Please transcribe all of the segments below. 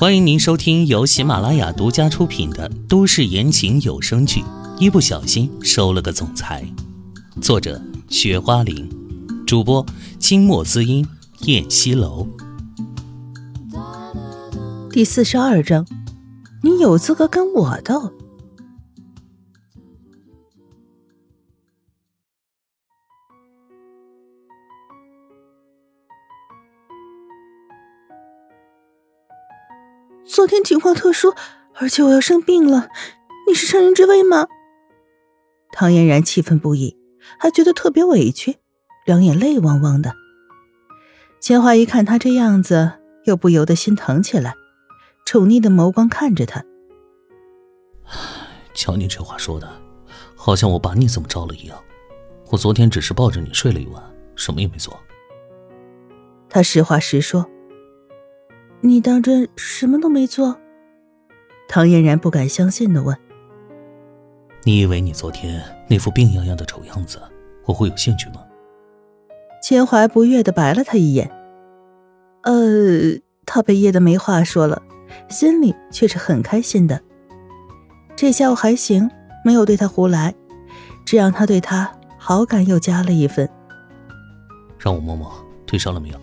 欢迎您收听由喜马拉雅独家出品的都市言情有声剧《一不小心收了个总裁》，作者：雪花玲，主播：清墨滋音、燕西楼。第四十二章，你有资格跟我斗？昨天情况特殊，而且我要生病了，你是趁人之危吗？唐嫣然气愤不已，还觉得特别委屈，两眼泪汪汪的。千华一看他这样子，又不由得心疼起来，宠溺的眸光看着他。瞧你这话说的，好像我把你怎么着了一样。我昨天只是抱着你睡了一晚，什么也没做。他实话实说。你当真什么都没做？唐嫣然不敢相信的问。你以为你昨天那副病殃殃的丑样子，我会有兴趣吗？秦淮不悦的白了他一眼。呃，他被噎得没话说了，心里却是很开心的。这下午还行，没有对他胡来，这让他对他好感又加了一分。让我摸摸，退烧了没有？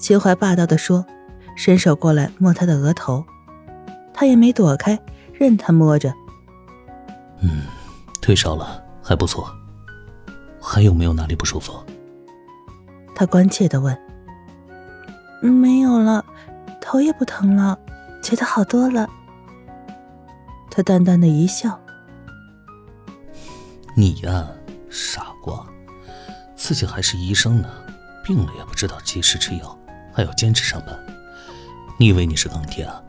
秦淮霸道的说。伸手过来摸他的额头，他也没躲开，任他摸着。嗯，退烧了，还不错。还有没有哪里不舒服？他关切的问。没有了，头也不疼了，觉得好多了。他淡淡的一笑。你呀，傻瓜，自己还是医生呢，病了也不知道及时吃药，还要坚持上班。你以为你是钢铁啊？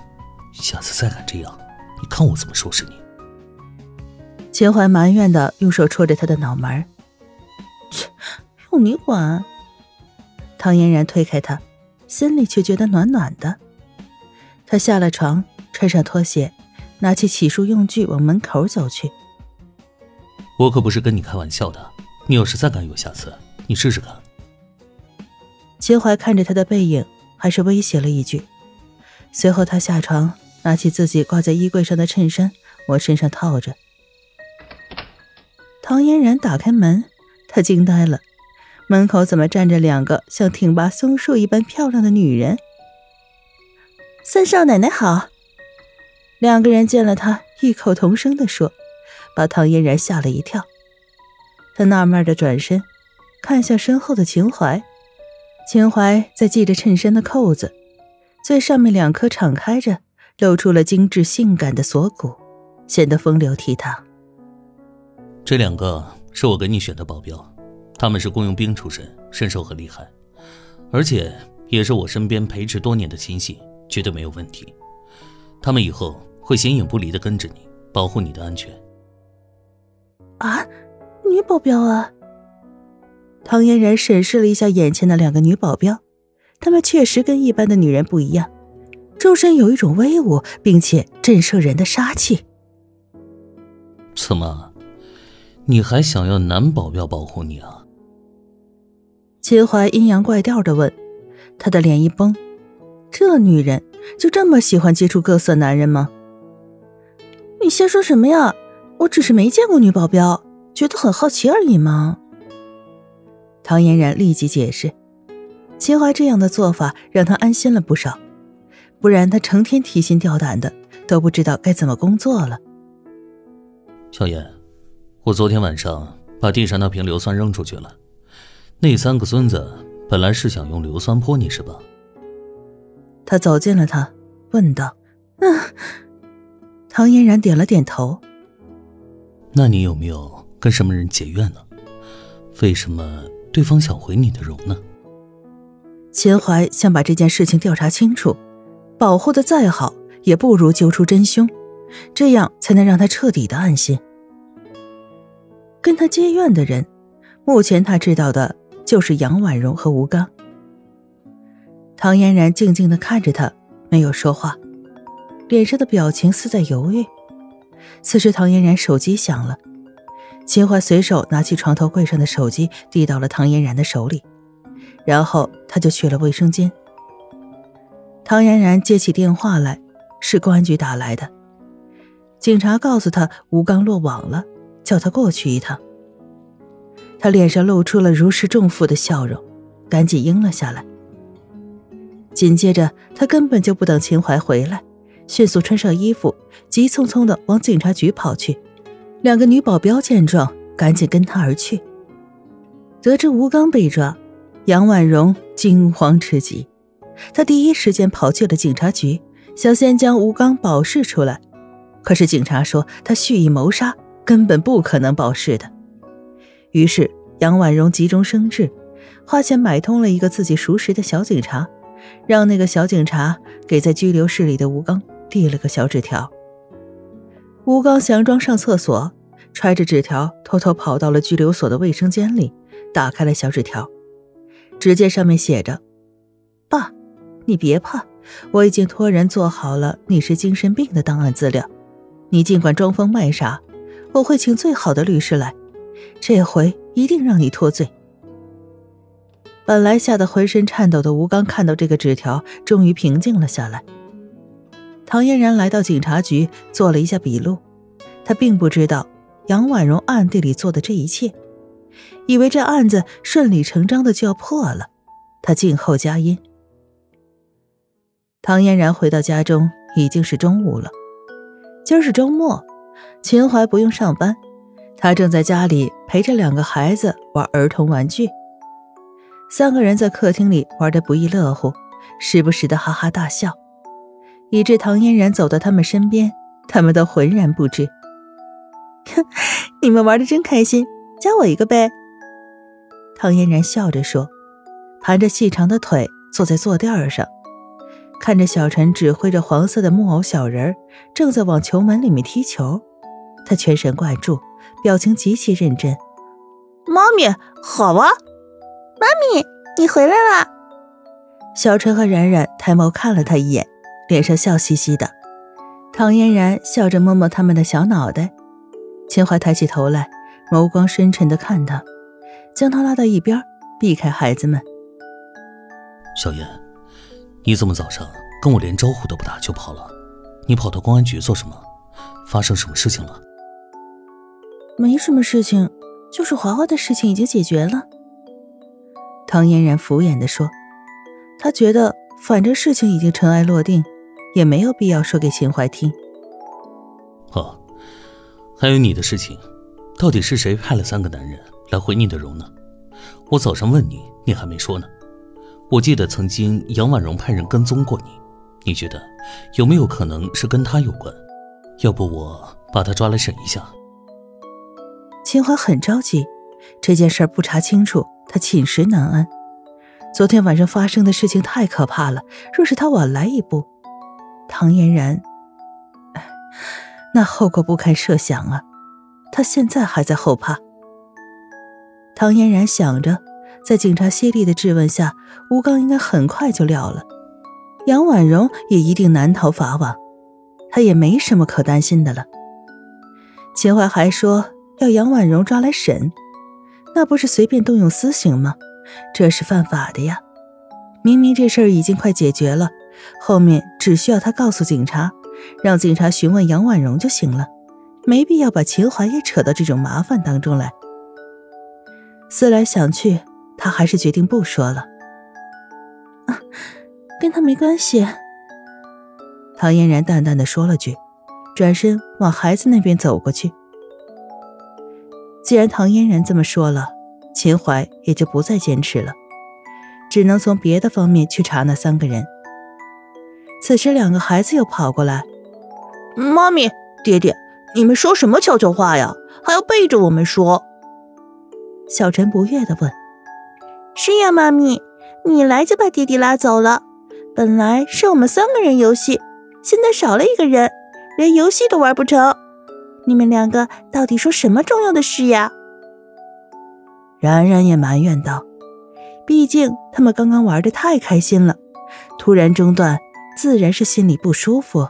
下次再敢这样，你看我怎么收拾你！秦淮埋怨的用手戳着他的脑门切，用你管？唐嫣然推开他，心里却觉得暖暖的。他下了床，穿上拖鞋，拿起洗漱用具往门口走去。我可不是跟你开玩笑的，你要是再敢有下次，你试试看。秦淮看着他的背影，还是威胁了一句。随后，他下床，拿起自己挂在衣柜上的衬衫，往身上套着。唐嫣然打开门，她惊呆了，门口怎么站着两个像挺拔松树一般漂亮的女人？三少奶奶好！两个人见了她，异口同声地说，把唐嫣然吓了一跳。她纳闷的转身，看向身后的秦淮，秦淮在系着衬衫的扣子。最上面两颗敞开着，露出了精致性感的锁骨，显得风流倜傥。这两个是我给你选的保镖，他们是雇佣兵出身，身手很厉害，而且也是我身边培植多年的亲信，绝对没有问题。他们以后会形影不离的跟着你，保护你的安全。啊，女保镖啊！唐嫣然审视了一下眼前的两个女保镖。她们确实跟一般的女人不一样，周身有一种威武并且震慑人的杀气。怎么，你还想要男保镖保护你啊？秦淮阴阳怪调的问，他的脸一绷，这女人就这么喜欢接触各色男人吗？你瞎说什么呀？我只是没见过女保镖，觉得很好奇而已嘛。唐嫣然立即解释。秦淮这样的做法让他安心了不少，不然他成天提心吊胆的，都不知道该怎么工作了。小燕，我昨天晚上把地上那瓶硫酸扔出去了，那三个孙子本来是想用硫酸泼你，是吧？他走近了他，问道：“嗯。”唐嫣然点了点头。那你有没有跟什么人结怨呢？为什么对方想毁你的容呢？秦淮想把这件事情调查清楚，保护的再好，也不如揪出真凶，这样才能让他彻底的安心。跟他结怨的人，目前他知道的就是杨婉容和吴刚。唐嫣然静静的看着他，没有说话，脸上的表情似在犹豫。此时，唐嫣然手机响了，秦淮随手拿起床头柜上的手机，递到了唐嫣然的手里。然后他就去了卫生间。唐嫣然接起电话来，是公安局打来的。警察告诉他吴刚落网了，叫他过去一趟。他脸上露出了如释重负的笑容，赶紧应了下来。紧接着，他根本就不等秦淮回来，迅速穿上衣服，急匆匆的往警察局跑去。两个女保镖见状，赶紧跟他而去。得知吴刚被抓，杨婉容惊慌之极，她第一时间跑去了警察局，想先将吴刚保释出来。可是警察说他蓄意谋杀，根本不可能保释的。于是杨婉容急中生智，花钱买通了一个自己熟识的小警察。让那个小警察给在拘留室里的吴刚递了个小纸条。吴刚佯装上厕所，揣着纸条偷偷跑到了拘留所的卫生间里，打开了小纸条，只见上面写着：“爸，你别怕，我已经托人做好了你是精神病的档案资料，你尽管装疯卖傻，我会请最好的律师来，这回一定让你脱罪。”本来吓得浑身颤抖的吴刚看到这个纸条，终于平静了下来。唐嫣然来到警察局做了一下笔录，他并不知道杨婉容暗地里做的这一切，以为这案子顺理成章的就要破了，他静候佳音。唐嫣然回到家中已经是中午了，今儿是周末，秦淮不用上班，他正在家里陪着两个孩子玩儿童玩具。三个人在客厅里玩得不亦乐乎，时不时的哈哈大笑，以致唐嫣然走到他们身边，他们都浑然不知。哼，你们玩的真开心，加我一个呗。唐嫣然笑着说，盘着细长的腿坐在坐垫上，看着小陈指挥着黄色的木偶小人正在往球门里面踢球，他全神贯注，表情极其认真。妈咪，好啊。妈咪，你回来了。小陈和冉冉抬眸看了他一眼，脸上笑嘻嘻的。唐嫣然笑着摸摸他们的小脑袋。秦淮抬起头来，眸光深沉的看他，将他拉到一边，避开孩子们。小燕，你怎么早上跟我连招呼都不打就跑了？你跑到公安局做什么？发生什么事情了？没什么事情，就是华华的事情已经解决了。唐嫣然敷衍的说：“她觉得反正事情已经尘埃落定，也没有必要说给秦淮听。”哦，还有你的事情，到底是谁派了三个男人来回你的容呢？我早上问你，你还没说呢。我记得曾经杨婉容派人跟踪过你，你觉得有没有可能是跟他有关？要不我把他抓来审一下？秦淮很着急，这件事不查清楚。他寝食难安，昨天晚上发生的事情太可怕了。若是他晚来一步，唐嫣然，那后果不堪设想啊！他现在还在后怕。唐嫣然想着，在警察犀利的质问下，吴刚应该很快就撂了，杨婉容也一定难逃法网，他也没什么可担心的了。秦淮还说要杨婉容抓来审。那不是随便动用私刑吗？这是犯法的呀！明明这事儿已经快解决了，后面只需要他告诉警察，让警察询问杨婉容就行了，没必要把秦淮也扯到这种麻烦当中来。思来想去，他还是决定不说了。跟他没关系。唐嫣然淡淡的说了句，转身往孩子那边走过去。既然唐嫣然这么说了，秦淮也就不再坚持了，只能从别的方面去查那三个人。此时，两个孩子又跑过来：“妈咪，爹爹，你们说什么悄悄话呀？还要背着我们说？”小陈不悦地问：“是呀，妈咪，你来就把爹爹拉走了。本来是我们三个人游戏，现在少了一个人，连游戏都玩不成。”你们两个到底说什么重要的事呀？冉冉也埋怨道：“毕竟他们刚刚玩的太开心了，突然中断，自然是心里不舒服。”